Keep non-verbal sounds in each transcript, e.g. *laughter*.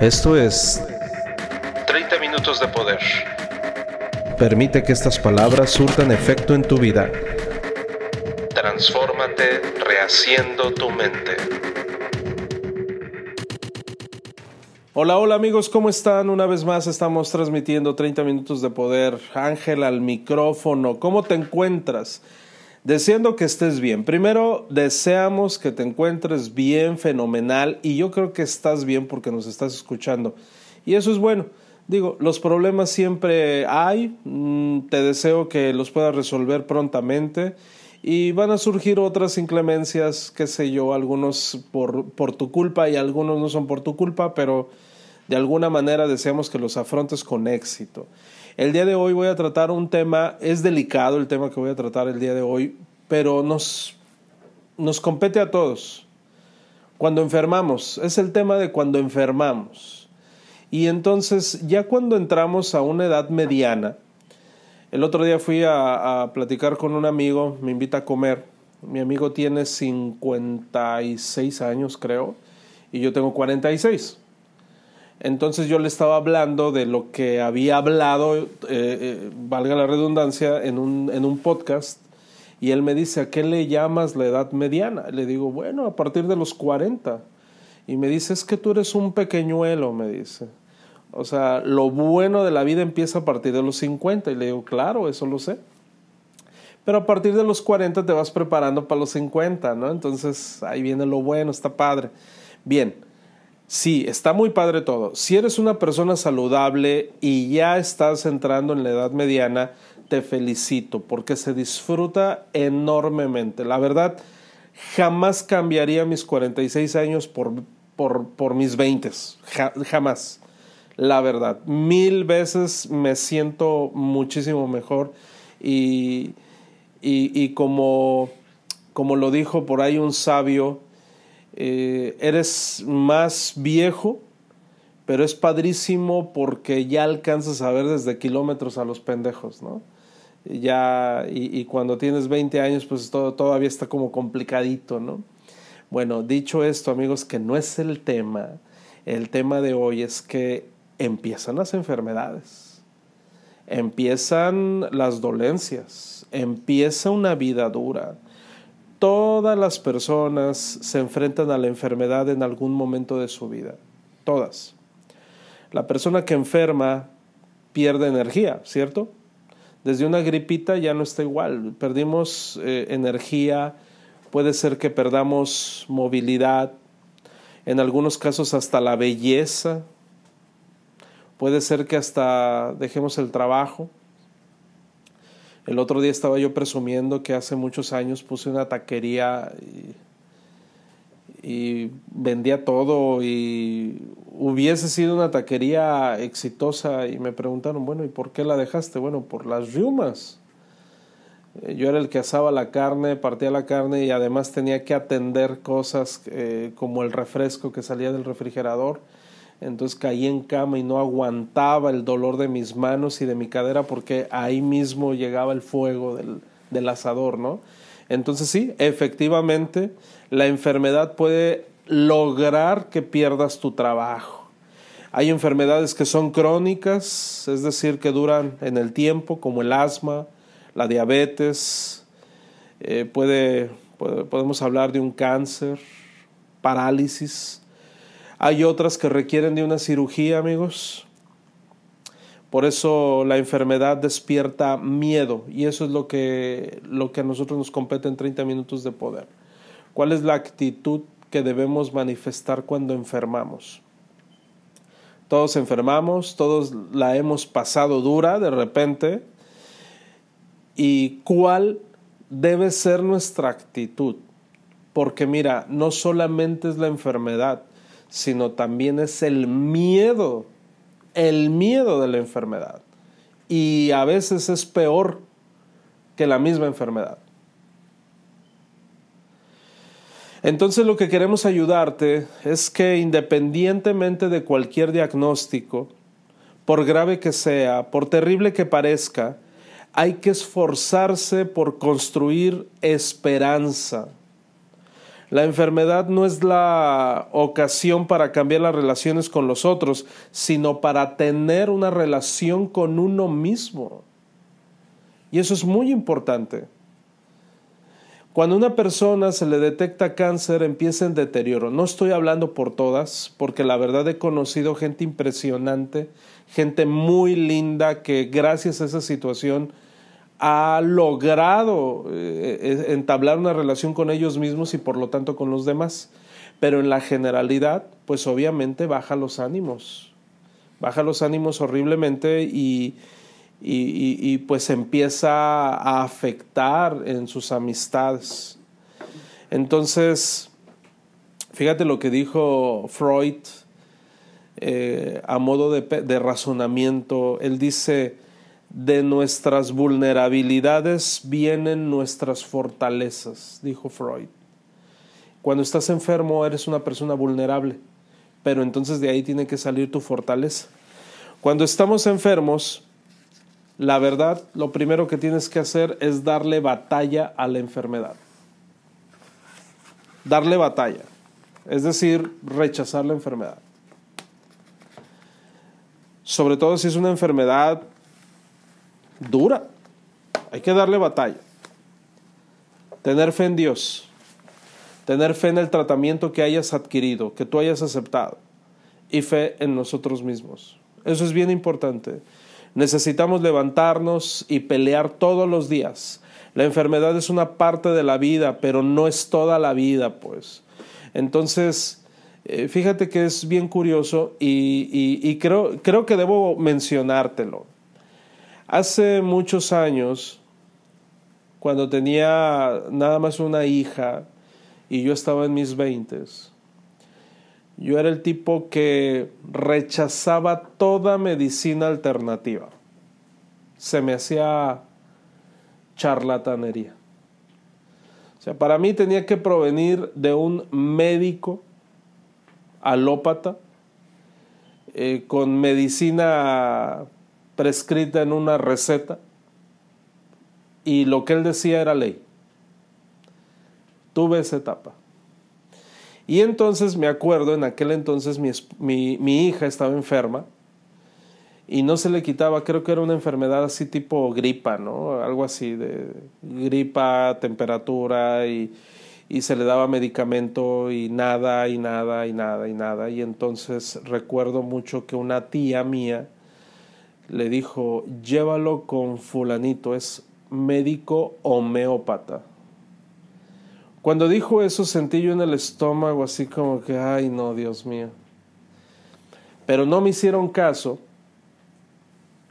Esto es 30 minutos de poder. Permite que estas palabras surtan efecto en tu vida. Transfórmate rehaciendo tu mente. Hola, hola amigos, ¿cómo están? Una vez más estamos transmitiendo 30 minutos de poder. Ángel al micrófono, ¿cómo te encuentras? Deseando que estés bien. Primero, deseamos que te encuentres bien, fenomenal, y yo creo que estás bien porque nos estás escuchando. Y eso es bueno. Digo, los problemas siempre hay, mm, te deseo que los puedas resolver prontamente y van a surgir otras inclemencias, qué sé yo, algunos por, por tu culpa y algunos no son por tu culpa, pero de alguna manera deseamos que los afrontes con éxito. El día de hoy voy a tratar un tema, es delicado el tema que voy a tratar el día de hoy, pero nos, nos compete a todos. Cuando enfermamos, es el tema de cuando enfermamos. Y entonces, ya cuando entramos a una edad mediana, el otro día fui a, a platicar con un amigo, me invita a comer. Mi amigo tiene 56 años, creo, y yo tengo 46. Entonces yo le estaba hablando de lo que había hablado, eh, eh, valga la redundancia, en un, en un podcast. Y él me dice, ¿a qué le llamas la edad mediana? Le digo, bueno, a partir de los 40. Y me dice, es que tú eres un pequeñuelo, me dice. O sea, lo bueno de la vida empieza a partir de los 50. Y le digo, claro, eso lo sé. Pero a partir de los 40 te vas preparando para los 50, ¿no? Entonces ahí viene lo bueno, está padre. Bien, Sí, está muy padre todo. Si eres una persona saludable y ya estás entrando en la edad mediana, te felicito porque se disfruta enormemente. La verdad, jamás cambiaría mis 46 años por, por, por mis 20. jamás. La verdad, mil veces me siento muchísimo mejor y, y, y como, como lo dijo por ahí un sabio, eh, eres más viejo, pero es padrísimo porque ya alcanzas a ver desde kilómetros a los pendejos, ¿no? Ya, y, cuando tienes 20 años, pues todo, todavía está como complicadito, ¿no? Bueno, dicho esto, amigos, que no es el tema, el tema de hoy es que empiezan las enfermedades, empiezan las dolencias, empieza una vida dura, Todas las personas se enfrentan a la enfermedad en algún momento de su vida. Todas. La persona que enferma pierde energía, ¿cierto? Desde una gripita ya no está igual. Perdimos eh, energía, puede ser que perdamos movilidad, en algunos casos hasta la belleza, puede ser que hasta dejemos el trabajo. El otro día estaba yo presumiendo que hace muchos años puse una taquería y, vendía todo y hubiese sido una taquería exitosa y me preguntaron, bueno, ¿y por qué la dejaste? Bueno, por las riumas. Eh, yo era el que asaba la carne, partía la carne y además tenía que atender cosas eh, como el refresco que salía del refrigerador entonces caí en cama y no aguantaba el dolor de mis manos y de mi cadera porque ahí mismo llegaba el fuego del, del asador, ¿no? Entonces sí, efectivamente, la enfermedad puede lograr que pierdas tu trabajo. Hay enfermedades que son crónicas, es decir, que duran en el tiempo, como el asma, la diabetes, eh, puede, podemos hablar de un cáncer, parálisis, hay otras que requieren de una cirugía, amigos. Por eso la enfermedad despierta miedo y eso es lo que, lo que a nosotros nos compete en 30 minutos de poder. ¿Cuál es la actitud que debemos manifestar cuando enfermamos? Todos enfermamos, todos la hemos pasado dura de repente. ¿Y cuál debe ser nuestra actitud? Porque mira, no solamente es la enfermedad, sino también es el miedo, el miedo de la enfermedad. Y a veces es peor que la misma enfermedad. Entonces lo que queremos ayudarte es que independientemente de cualquier diagnóstico, por grave que sea, por terrible que parezca, hay que esforzarse por construir esperanza. La enfermedad no es la ocasión para cambiar las relaciones con los otros, sino para tener una relación con uno mismo. Y eso es muy importante. Cuando a una persona se le detecta cáncer, empieza en deterioro. No estoy hablando por todas, porque la verdad he conocido gente impresionante, gente muy linda que gracias a esa situación ha logrado eh, eh, entablar una relación con ellos mismos y por lo tanto con los demás. Pero en la generalidad, pues obviamente baja los ánimos. Baja los ánimos horriblemente y, y, pues empieza a afectar en sus amistades. Entonces, fíjate lo que dijo Freud eh, a modo de, de razonamiento. Él dice, de nuestras vulnerabilidades vienen nuestras fortalezas, dijo Freud. Cuando estás enfermo eres una persona vulnerable, pero entonces de ahí tiene que salir tu fortaleza. Cuando estamos enfermos, la verdad, lo primero que tienes que hacer es darle batalla a la enfermedad. Darle batalla. Es decir, rechazar la enfermedad. Sobre todo si es una enfermedad dura. Hay que darle batalla. Tener fe en Dios. Tener fe en el tratamiento que hayas adquirido, que tú hayas aceptado. Y fe en nosotros mismos. Eso es bien importante. Necesitamos levantarnos y pelear todos los días. La enfermedad es una parte de la vida, pero no es toda la vida, pues. Entonces, eh, fíjate que es bien curioso y, creo, creo que debo mencionártelo. Hace muchos años, cuando tenía nada más una hija y yo estaba en mis veintes, yo era el tipo que rechazaba toda medicina alternativa. Se me hacía charlatanería. O sea, para mí tenía que provenir de un médico alópata eh, con medicina prescrita en una receta y lo que él decía era ley. Tuve esa etapa. Y entonces me acuerdo, en aquel entonces mi, mi, hija estaba enferma y no se le quitaba, creo que era una enfermedad así tipo gripa, ¿no? Algo así de gripa, temperatura y, y se le daba medicamento y nada y nada y nada y nada. Y entonces recuerdo mucho que una tía mía le dijo, llévalo con fulanito, es médico homeópata. Cuando dijo eso sentí yo en el estómago así como que, ay no, Dios mío. Pero no me hicieron caso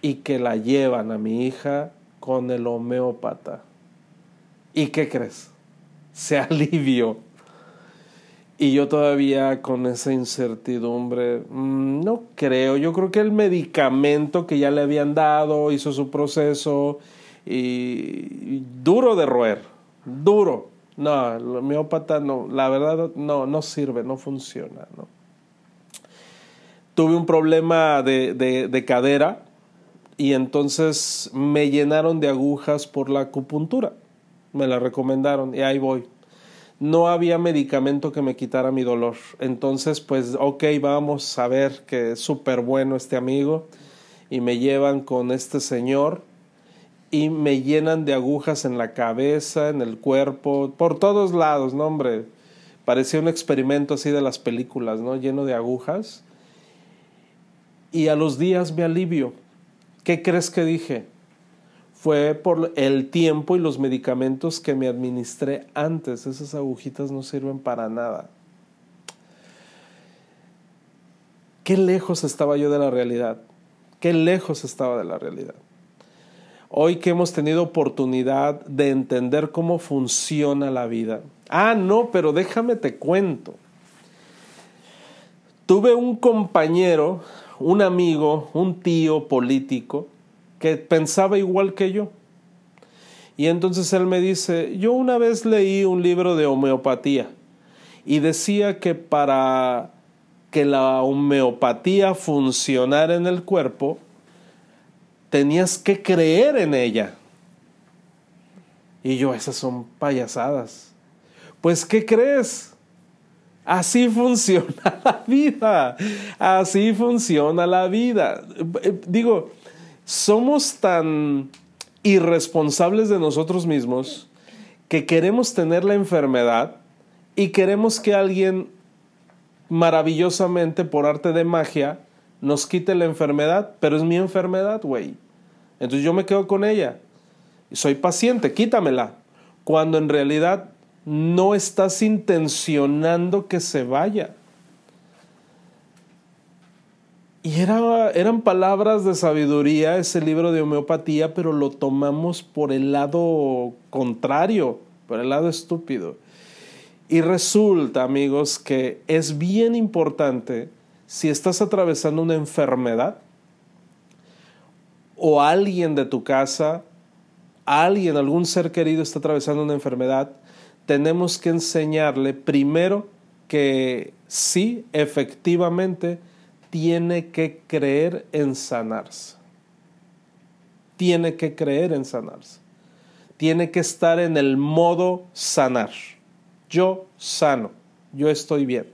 y que la llevan a mi hija con el homeópata. ¿Y qué crees? Se *laughs* alivió. Y yo todavía con esa incertidumbre, mm, no creo, yo creo que el medicamento que ya le habían dado hizo su proceso y duro de roer, duro. No, el homeópata no, la verdad no, no sirve, no funciona. Tuve un problema de, de, de cadera y entonces me llenaron de agujas por la acupuntura. Me la recomendaron y ahí voy. No había medicamento que me quitara mi dolor. Entonces, pues, ok, vamos a ver que es súper bueno este amigo. Y me llevan con este señor y me llenan de agujas en la cabeza, en el cuerpo, por todos lados, ¿no, hombre? Parecía un experimento así de las películas, ¿no? Lleno de agujas. Y a los días me alivio. ¿Qué crees que dije? Fue por el tiempo y los medicamentos que me administré antes. Esas agujitas no sirven para nada. Qué lejos estaba yo de la realidad. Qué lejos estaba de la realidad. Hoy que hemos tenido oportunidad de entender cómo funciona la vida. Ah, no, pero déjame te cuento. Tuve un compañero, un amigo, un tío político que pensaba igual que yo. Y entonces él me dice, yo una vez leí un libro de homeopatía y decía que para que la homeopatía funcionara en el cuerpo, tenías que creer en ella. Y yo, esas son payasadas. Pues, ¿qué crees? Así *laughs* funciona la vida. Así funciona la vida. Digo, somos tan irresponsables de nosotros mismos que queremos tener la enfermedad y queremos que alguien maravillosamente por arte de magia nos quite la enfermedad, pero es mi enfermedad, güey. Entonces yo me quedo con ella. Soy paciente, quítamela. Cuando en realidad no estás intencionando que se vaya. Y era, eran palabras de sabiduría ese libro de homeopatía, pero lo tomamos por el lado contrario, por el lado estúpido. Y resulta, amigos, que es bien importante si estás atravesando una enfermedad o alguien de tu casa, alguien, algún ser querido está atravesando una enfermedad, tenemos que enseñarle primero que sí, efectivamente, tiene que creer en sanarse. Tiene que creer en sanarse. Tiene que estar en el modo sanar. Yo sano, yo estoy bien.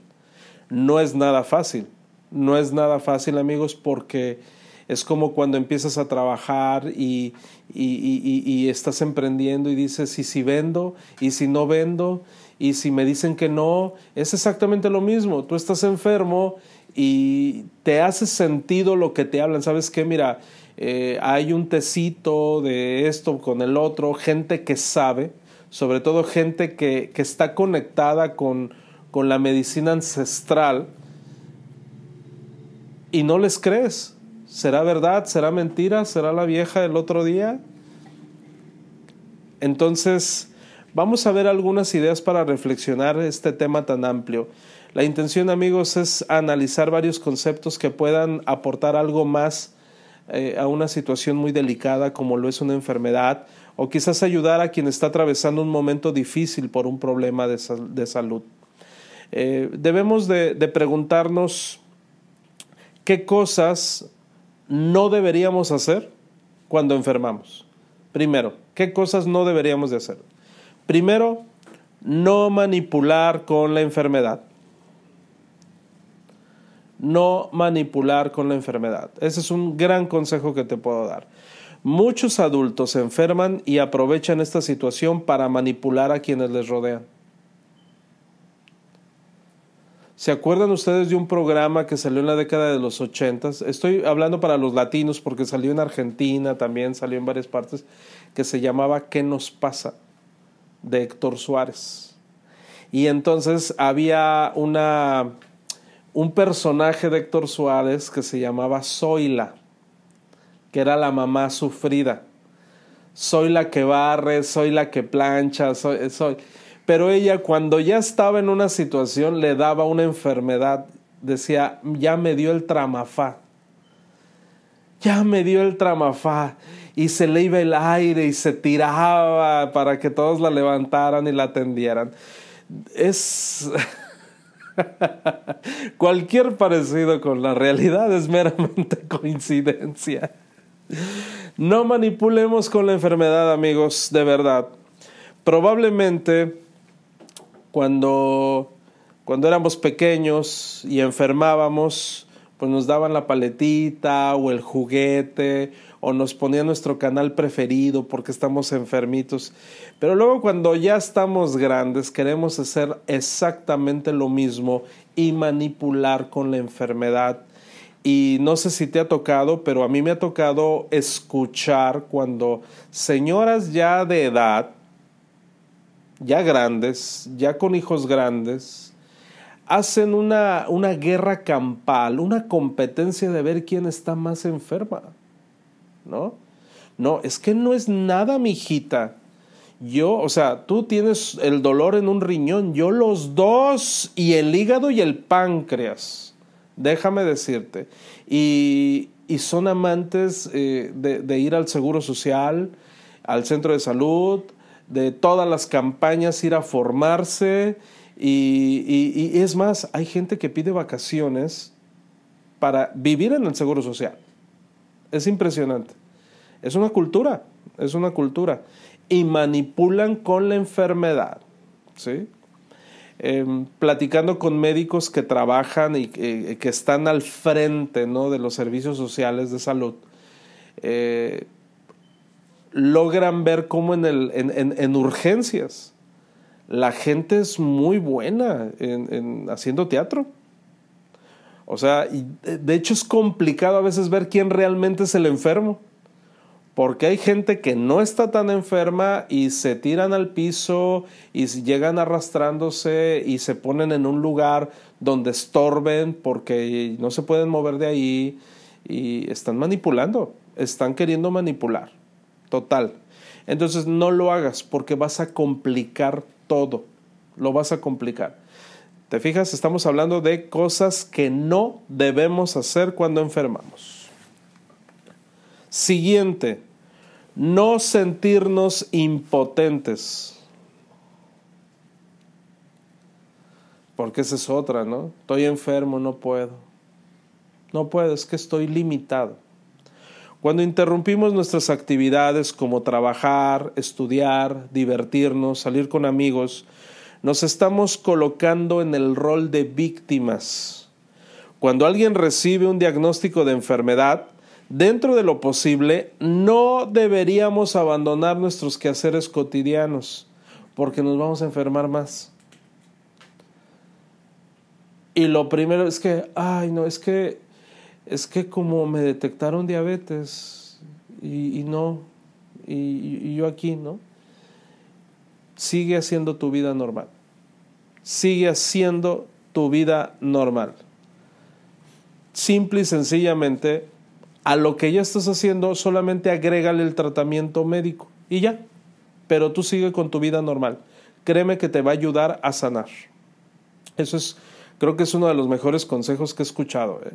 No es nada fácil, no es nada fácil amigos porque es como cuando empiezas a trabajar y, y, estás emprendiendo y dices, ¿y si vendo? ¿Y si no vendo? ¿Y si me dicen que no? Es exactamente lo mismo. Tú estás enfermo y te hace sentido lo que te hablan. ¿Sabes qué? Mira, eh, hay un tecito de esto con el otro, gente que sabe, sobre todo gente que, que está conectada con, con la medicina ancestral y no les crees. ¿Será verdad? ¿Será mentira? ¿Será la vieja del otro día? Entonces, vamos a ver algunas ideas para reflexionar este tema tan amplio. La intención, amigos, es analizar varios conceptos que puedan aportar algo más eh, a una situación muy delicada como lo es una enfermedad o quizás ayudar a quien está atravesando un momento difícil por un problema de, salud. Eh, debemos de preguntarnos qué cosas no deberíamos hacer cuando enfermamos. Primero, ¿qué cosas no deberíamos de hacer? Primero, no manipular con la enfermedad. No manipular con la enfermedad. Ese es un gran consejo que te puedo dar. Muchos adultos se enferman y aprovechan esta situación para manipular a quienes les rodean. ¿Se acuerdan ustedes de un programa que salió en la década de los ochentas? Estoy hablando para los latinos porque salió en Argentina, también salió en varias partes, que se llamaba ¿Qué nos pasa? De Héctor Suárez. Y entonces había una, un personaje de Héctor Suárez que se llamaba Zoila, que era la mamá sufrida. Soy la que barre, soy la que plancha, soy, pero ella cuando ya estaba en una situación le daba una enfermedad, decía, ya me dio el tramafá, ya me dio el tramafá, y se le iba el aire y se tiraba para que todos la levantaran y la atendieran. Es... *laughs* Cualquier parecido con la realidad es meramente *laughs* coincidencia. No manipulemos con la enfermedad, amigos, de verdad. Probablemente cuando, cuando éramos pequeños y enfermábamos, pues nos daban la paletita o el juguete o nos ponían nuestro canal preferido porque estamos enfermitos. Pero luego cuando ya estamos grandes queremos hacer exactamente lo mismo y manipular con la enfermedad. Y no sé si te ha tocado, pero a mí me ha tocado escuchar cuando señoras ya de edad, ya grandes, ya con hijos grandes, hacen una, una guerra campal, una competencia de ver quién está más enferma. ¿No? No, es que no es nada, mi hijita. Yo, o sea, tú tienes el dolor en un riñón, yo los dos, y el hígado y el páncreas. Déjame decirte. Y, y son amantes eh, de ir al seguro social, al centro de salud, de todas las campañas ir a formarse y, es más, hay gente que pide vacaciones para vivir en el Seguro Social. Es impresionante. Es una cultura, es una cultura. Y manipulan con la enfermedad. ¿sí? em, platicando con médicos que trabajan y que están al frente ¿no? de los servicios sociales de salud, eh, logran ver cómo en, urgencias la gente es muy buena en, haciendo teatro. O sea, de hecho es complicado a veces ver quién realmente es el enfermo. Porque hay gente que no está tan enferma y se tiran al piso y llegan arrastrándose y se ponen en un lugar donde estorben porque no se pueden mover de ahí y están manipulando, están queriendo manipular. Total. Entonces no lo hagas porque vas a complicar todo. Lo vas a complicar. ¿Te fijas? Estamos hablando de cosas que no debemos hacer cuando enfermamos. Siguiente, no sentirnos impotentes. Porque esa es otra, ¿no? Estoy enfermo, no puedo. No puedo, es que estoy limitado. Cuando interrumpimos nuestras actividades como trabajar, estudiar, divertirnos, salir con amigos, nos estamos colocando en el rol de víctimas. Cuando alguien recibe un diagnóstico de enfermedad, dentro de lo posible, no deberíamos abandonar nuestros quehaceres cotidianos, porque nos vamos a enfermar más. Y lo primero es que, ay, no, es que, es que como me detectaron diabetes y, no, y, yo aquí, ¿no? Sigue haciendo tu vida normal. Sigue haciendo tu vida normal. Simple y sencillamente a lo que ya estás haciendo solamente agrégale el tratamiento médico y ya. Pero tú sigue con tu vida normal. Créeme que te va a ayudar a sanar. Eso es, creo que es uno de los mejores consejos que he escuchado. ¿eh?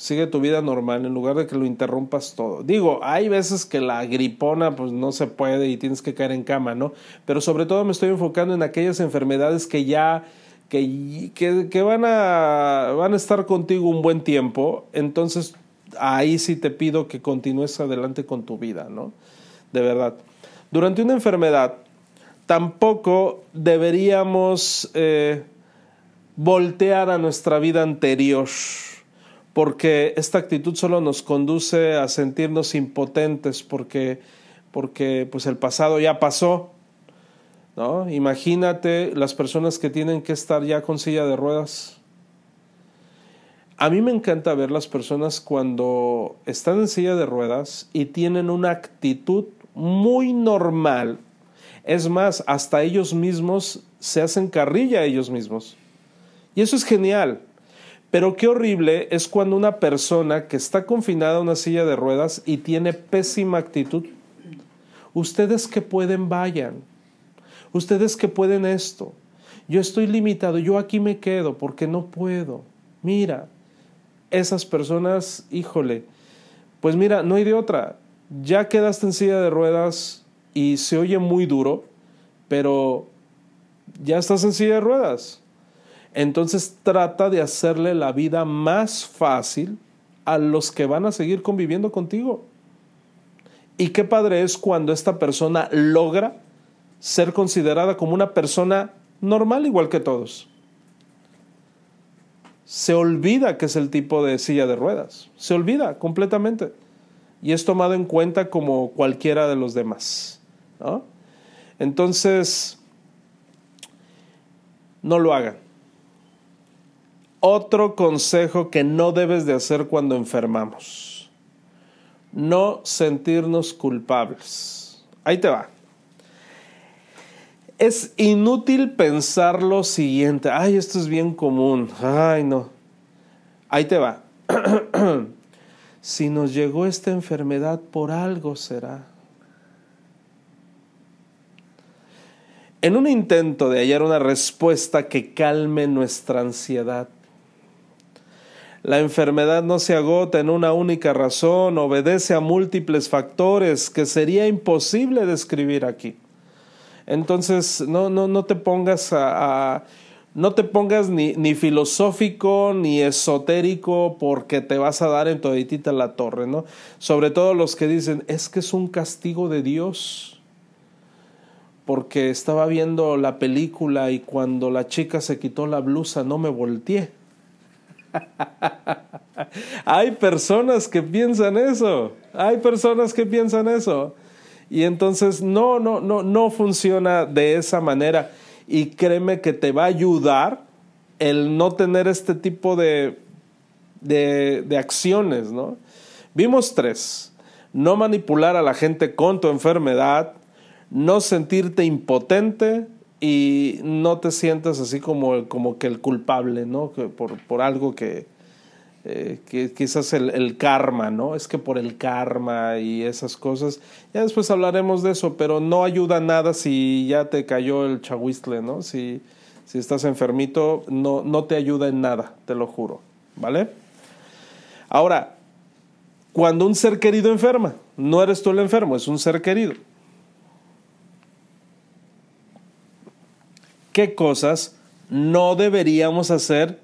Sigue tu vida normal en lugar de que lo interrumpas todo. Digo, hay veces que la gripona pues no se puede y tienes que caer en cama, ¿no? Pero sobre todo me estoy enfocando en aquellas enfermedades que ya que, que, van, a, van a estar contigo un buen tiempo. Entonces ahí sí te pido que continúes adelante con tu vida, ¿no? De verdad. Durante una enfermedad, tampoco deberíamos eh, voltear a nuestra vida anterior, porque esta actitud solo nos conduce a sentirnos impotentes, porque, porque pues el pasado ya pasó. ¿no? Imagínate las personas que tienen que estar ya con silla de ruedas a mí me encanta ver las personas cuando están en silla de ruedas y tienen una actitud muy normal. Es más, hasta ellos mismos se hacen carrilla a ellos mismos. Y eso es genial. Pero qué horrible es cuando una persona que está confinada a una silla de ruedas y tiene pésima actitud. Ustedes que pueden, vayan. Ustedes que pueden esto. Yo estoy limitado, yo aquí me quedo porque no puedo. Mira, esas personas, híjole, pues mira, no hay de otra. Ya quedaste en silla de ruedas y se oye muy duro, pero ya estás en silla de ruedas. Entonces trata de hacerle la vida más fácil a los que van a seguir conviviendo contigo. Y qué padre es cuando esta persona logra ser considerada como una persona normal igual que todos se olvida que es el tipo de silla de ruedas. Se olvida completamente. Y es tomado en cuenta como cualquiera de los demás. Entonces, no lo hagan. Otro consejo que no debes de hacer cuando enfermamos. No sentirnos culpables. Ahí te va. Es inútil pensar lo siguiente, ay, esto es bien común, ay, no. Ahí te va. *clears throat* si nos llegó esta enfermedad, por algo será. En un intento de hallar una respuesta que calme nuestra ansiedad, la enfermedad no se agota en una única razón, obedece a múltiples factores que sería imposible describir aquí. Entonces, no, no, no te pongas a, no te pongas ni, ni, filosófico ni esotérico porque te vas a dar en toditita la torre, ¿no? Sobre todo los que dicen, es que es un castigo de Dios. porque estaba viendo la película y cuando la chica se quitó la blusa no me volteé. *laughs* hay personas que piensan eso, hay personas que piensan eso. Y entonces no, no, no, no funciona de esa manera. Y créeme que te va a ayudar el no tener este tipo de, de, de acciones, ¿no? Vimos tres. No manipular a la gente con tu enfermedad, no sentirte impotente y no te sientas así como, como que el culpable, ¿no? Que por, por algo que, eh, que quizás el, karma, ¿no? Es que por el karma y esas cosas, ya después hablaremos de eso, pero no ayuda nada si ya te cayó el chahuistle, ¿no? Si, si estás enfermito, no, no te ayuda en nada, te lo juro, ¿vale? Ahora, cuando un ser querido enferma, no eres tú el enfermo, es un ser querido. ¿Qué cosas no deberíamos hacer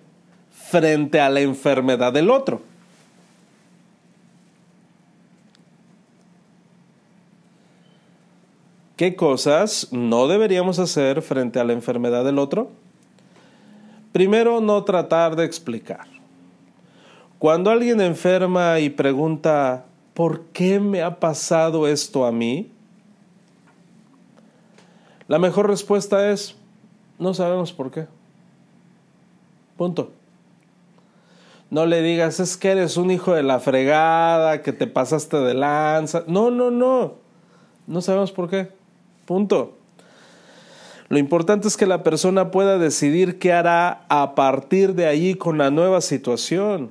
frente a la enfermedad del otro? ¿Qué cosas no deberíamos hacer frente a la enfermedad del otro? Primero, no tratar de explicar. Cuando alguien enferma y pregunta, ¿por qué me ha pasado esto a mí? La mejor respuesta es, no sabemos por qué. Punto. No le digas, es que eres un hijo de la fregada, que te pasaste de lanza. No, no, no. No sabemos por qué. Punto. Lo importante es que la persona pueda decidir qué hará a partir de allí con la nueva situación.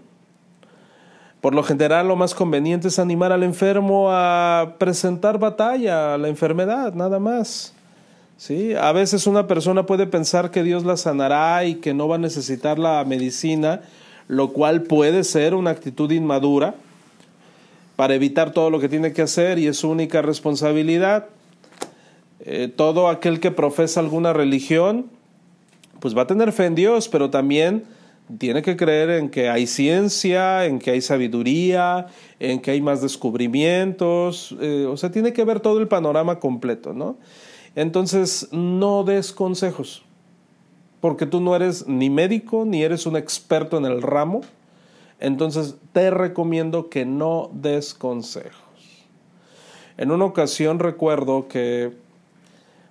Por lo general, lo más conveniente es animar al enfermo a presentar batalla a la enfermedad, nada más. ¿Sí? A veces una persona puede pensar que Dios la sanará y que no va a necesitar la medicina, lo cual puede ser una actitud inmadura para evitar todo lo que tiene que hacer y es su única responsabilidad. Eh, todo aquel que profesa alguna religión, pues va a tener fe en Dios, pero también tiene que creer en que hay ciencia, en que hay sabiduría, en que hay más descubrimientos, eh, o sea, tiene que ver todo el panorama completo, ¿no? Entonces, no des consejos, porque tú no eres ni médico, ni eres un experto en el ramo, entonces te recomiendo que no des consejos. En una ocasión recuerdo que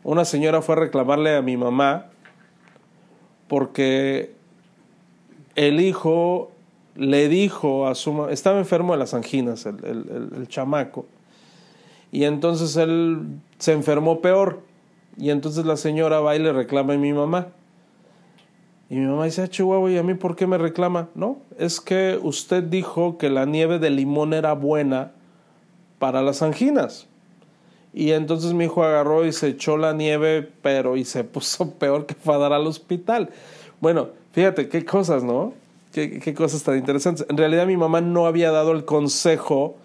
una señora fue a reclamarle a mi mamá porque el hijo le dijo a su mamá, estaba enfermo de las anginas, el, el, el, chamaco, y entonces él se enfermó peor, y entonces la señora va y le reclama a mi mamá. Y mi mamá dice, ah, Chihuahua, ¿y a mí por qué me reclama? No, es que usted dijo que la nieve de limón era buena para las anginas. Y entonces mi hijo agarró y se echó la nieve, pero y se puso *laughs* peor que fue a dar al hospital. Bueno, Fíjate, qué cosas, ¿no? Qué, qué, cosas tan interesantes. En realidad mi mamá no había dado el consejo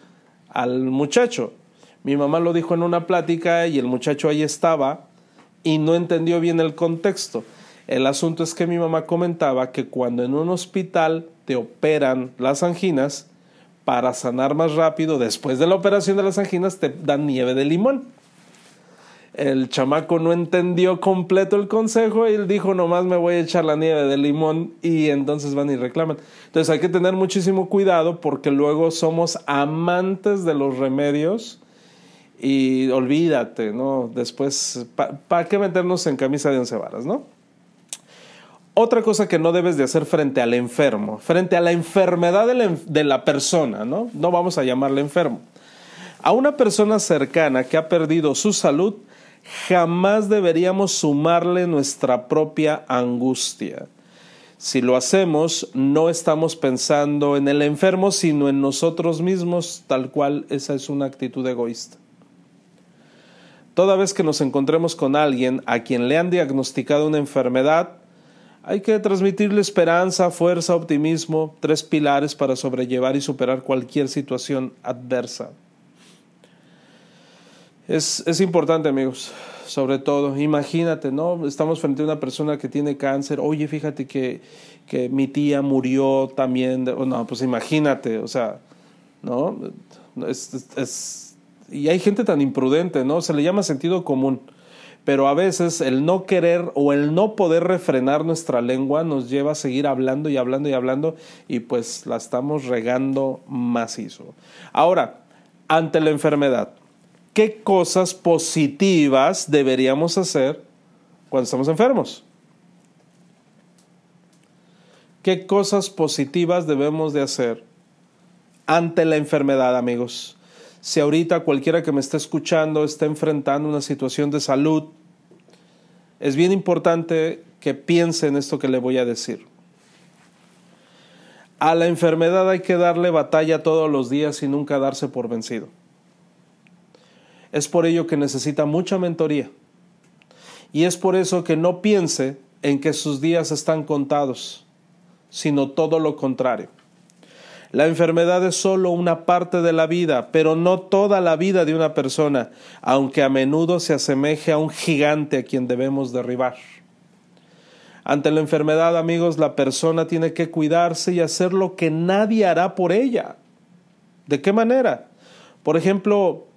al muchacho. Mi mamá lo dijo en una plática y el muchacho ahí estaba y no entendió bien el contexto. El asunto es que mi mamá comentaba que cuando en un hospital te operan las anginas, para sanar más rápido, después de la operación de las anginas, te dan nieve de limón el chamaco no entendió completo el consejo y él dijo nomás me voy a echar la nieve de limón y entonces van y reclaman. Entonces hay que tener muchísimo cuidado porque luego somos amantes de los remedios y olvídate, ¿no? Después, ¿para qué meternos en camisa de once varas, no? Otra cosa que no debes de hacer frente al enfermo, frente a la enfermedad de la, de la persona, ¿no? No vamos a llamarle enfermo. A una persona cercana que ha perdido su salud, jamás deberíamos sumarle nuestra propia angustia. Si lo hacemos, no estamos pensando en el enfermo, sino en nosotros mismos, tal cual esa es una actitud egoísta. Toda vez que nos encontremos con alguien a quien le han diagnosticado una enfermedad, hay que transmitirle esperanza, fuerza, optimismo, tres pilares para sobrellevar y superar cualquier situación adversa. Es, es importante, amigos, sobre todo. Imagínate, ¿no? Estamos frente a una persona que tiene cáncer. Oye, fíjate que, que mi tía murió también. De, no, pues imagínate, o sea, ¿no? Es, y hay gente tan imprudente, ¿no? Se le llama sentido común. pero a veces el no querer o el no poder refrenar nuestra lengua nos lleva a seguir hablando y hablando y hablando y pues la estamos regando macizo. Ahora, ante la enfermedad, ¿qué cosas positivas deberíamos hacer cuando estamos enfermos? ¿Qué cosas positivas debemos de hacer ante la enfermedad, amigos? Si ahorita cualquiera que me esté escuchando está enfrentando una situación de salud, es bien importante que piense en esto que le voy a decir. A la enfermedad hay que darle batalla todos los días y nunca darse por vencido. Es por ello que necesita mucha mentoría. Y es por eso que no piense en que sus días están contados, sino todo lo contrario. La enfermedad es solo una parte de la vida, pero no toda la vida de una persona, aunque a menudo se asemeje a un gigante a quien debemos derribar. Ante la enfermedad, amigos, la persona tiene que cuidarse y hacer lo que nadie hará por ella. ¿De qué manera? Por ejemplo,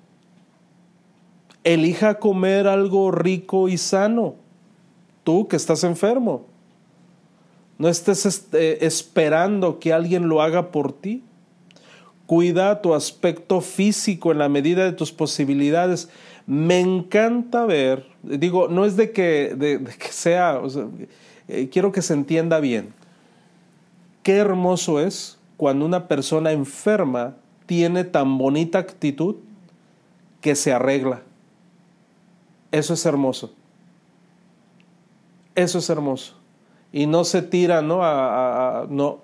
elija comer algo rico y sano. Tú que estás enfermo. No estés este, esperando que alguien lo haga por ti. Cuida tu aspecto físico en la medida de tus posibilidades. Me encanta ver, digo, no es de que, de, que sea, eh, quiero que se entienda bien. Qué hermoso es cuando una persona enferma tiene tan bonita actitud que se arregla. Eso es hermoso. Eso es hermoso y no se tira, ¿no? A, no.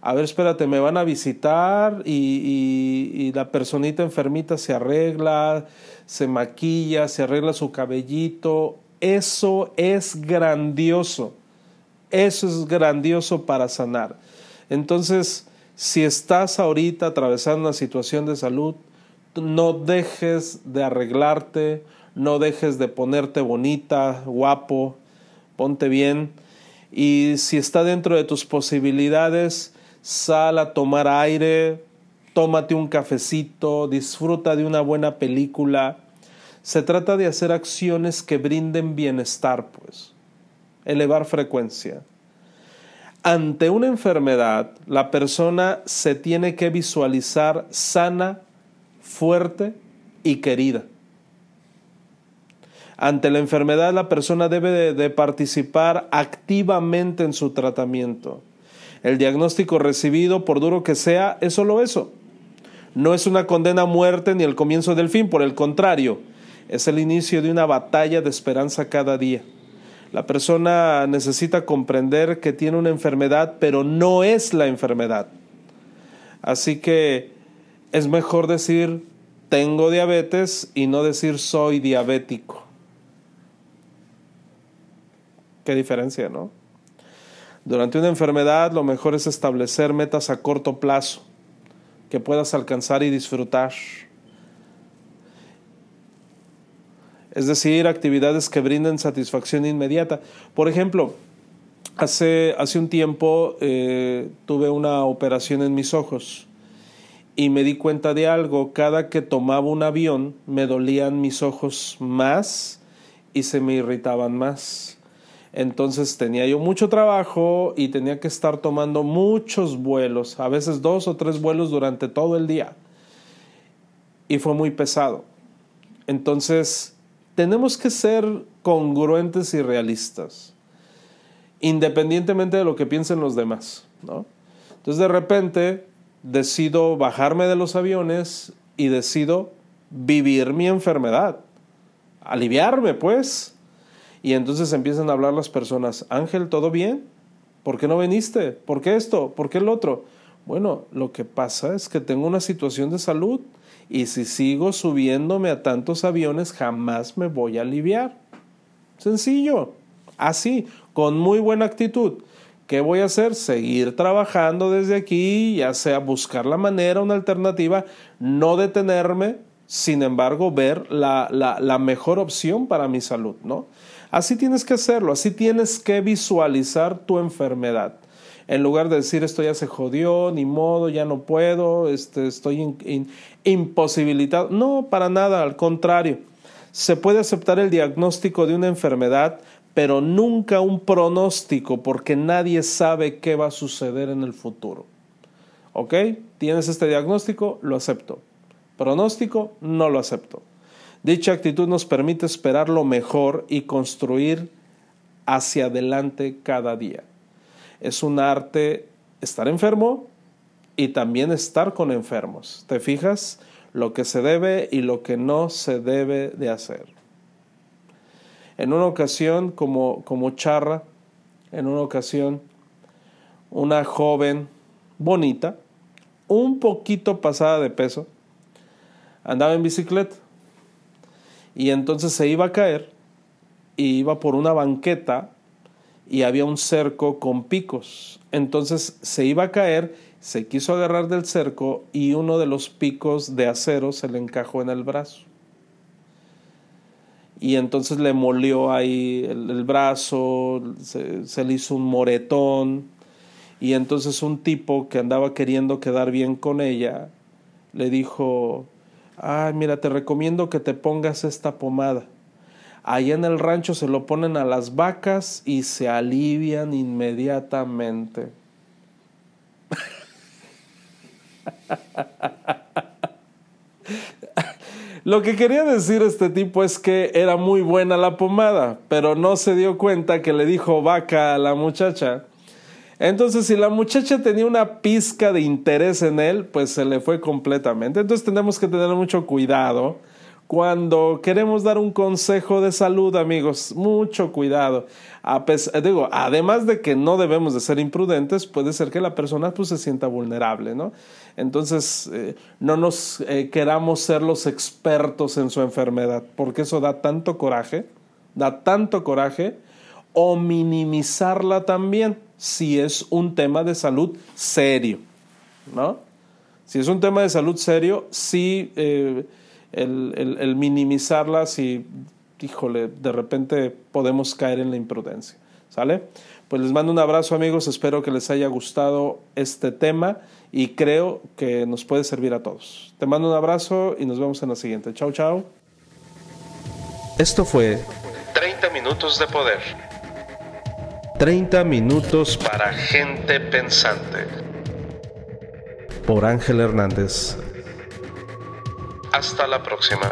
A ver, espérate, me van a visitar y, y, la personita enfermita se arregla, se maquilla, se arregla su cabellito. Eso es grandioso. Eso es grandioso para sanar. Entonces, si estás ahorita atravesando una situación de salud, no dejes de arreglarte, no dejes de ponerte bonita, guapo, ponte bien y si está dentro de tus posibilidades, sal a tomar aire, tómate un cafecito, disfruta de una buena película. Se trata de hacer acciones que brinden bienestar, pues, elevar frecuencia. Ante una enfermedad, la persona se tiene que visualizar sana, fuerte y querida. Ante la enfermedad la persona debe de, participar activamente en su tratamiento. El diagnóstico recibido, por duro que sea, es solo eso. No es una condena a muerte ni el comienzo del fin, por el contrario, es el inicio de una batalla de esperanza cada día. La persona necesita comprender que tiene una enfermedad, pero no es la enfermedad. Así que es mejor decir tengo diabetes y no decir soy diabético. Qué diferencia, ¿no? Durante una enfermedad lo mejor es establecer metas a corto plazo que puedas alcanzar y disfrutar. Es decir, actividades que brinden satisfacción inmediata. Por ejemplo, hace, hace un tiempo eh, tuve una operación en mis ojos y me di cuenta de algo. Cada que tomaba un avión me dolían mis ojos más y se me irritaban más. Entonces tenía yo mucho trabajo y tenía que estar tomando muchos vuelos, a veces dos o tres vuelos durante todo el día. Y fue muy pesado. Entonces, tenemos que ser congruentes y realistas, independientemente de lo que piensen los demás. ¿no? Entonces, de repente, decido bajarme de los aviones y decido vivir mi enfermedad, aliviarme, pues y entonces empiezan a hablar las personas, Ángel, ¿todo bien? ¿Por qué no viniste? ¿Por qué esto? ¿Por qué el otro? Bueno, lo que pasa es que tengo una situación de salud y si sigo subiéndome a tantos aviones jamás me voy a aliviar. Sencillo, así, con muy buena actitud. ¿Qué voy a hacer? Seguir trabajando desde aquí, ya sea buscar la manera, una alternativa, no detenerme, sin embargo, ver la, la, la mejor opción para mi salud, ¿no? Así tienes que hacerlo, así tienes que visualizar tu enfermedad. En lugar de decir esto ya se jodió, ni modo, ya no puedo, este, estoy imposibilitado. No, para nada, al contrario. Se puede aceptar el diagnóstico de una enfermedad, pero nunca un pronóstico porque nadie sabe qué va a suceder en el futuro. ¿Ok? Tienes este diagnóstico, lo acepto. Pronóstico, no lo acepto. Dicha actitud nos permite esperar lo mejor y construir hacia adelante cada día. Es un arte estar enfermo y también estar con enfermos. ¿Te fijas? Lo que se debe y lo que no se debe de hacer. En una ocasión, como, como charra, en una ocasión, una joven bonita, un poquito pasada de peso, andaba en bicicleta y entonces se iba a caer y iba por una banqueta y había un cerco con picos. Entonces se iba a caer, se quiso agarrar del cerco y uno de los picos de acero se le encajó en el brazo. Y entonces le molió ahí el, brazo, se, se le hizo un moretón. Y entonces un tipo que andaba queriendo quedar bien con ella le dijo, ay, mira, te recomiendo que te pongas esta pomada. Allá en el rancho se lo ponen a las vacas y se alivian inmediatamente. *laughs* Lo que quería decir este tipo es que era muy buena la pomada, pero no se dio cuenta que le dijo vaca a la muchacha. Entonces, si la muchacha tenía una pizca de interés en él, pues se le fue completamente. Entonces tenemos que tener mucho cuidado cuando queremos dar un consejo de salud, amigos, mucho cuidado. digo, además de que no debemos de ser imprudentes, puede ser que la persona pues, se sienta vulnerable, ¿no? Entonces, eh, no nos eh, queramos ser los expertos en su enfermedad, porque eso da tanto coraje, da tanto coraje, o minimizarla también si es un tema de salud serio, ¿no? Si es un tema de salud serio, sí eh, el, minimizarla, si, híjole, de repente podemos caer en la imprudencia, ¿sale? Pues les mando un abrazo amigos, espero que les haya gustado este tema y creo que nos puede servir a todos. Te mando un abrazo y nos vemos en la siguiente. Chao, chao. Esto fue 30 minutos de poder 30 minutos para gente pensante. Por Ángel Hernández. Hasta la próxima.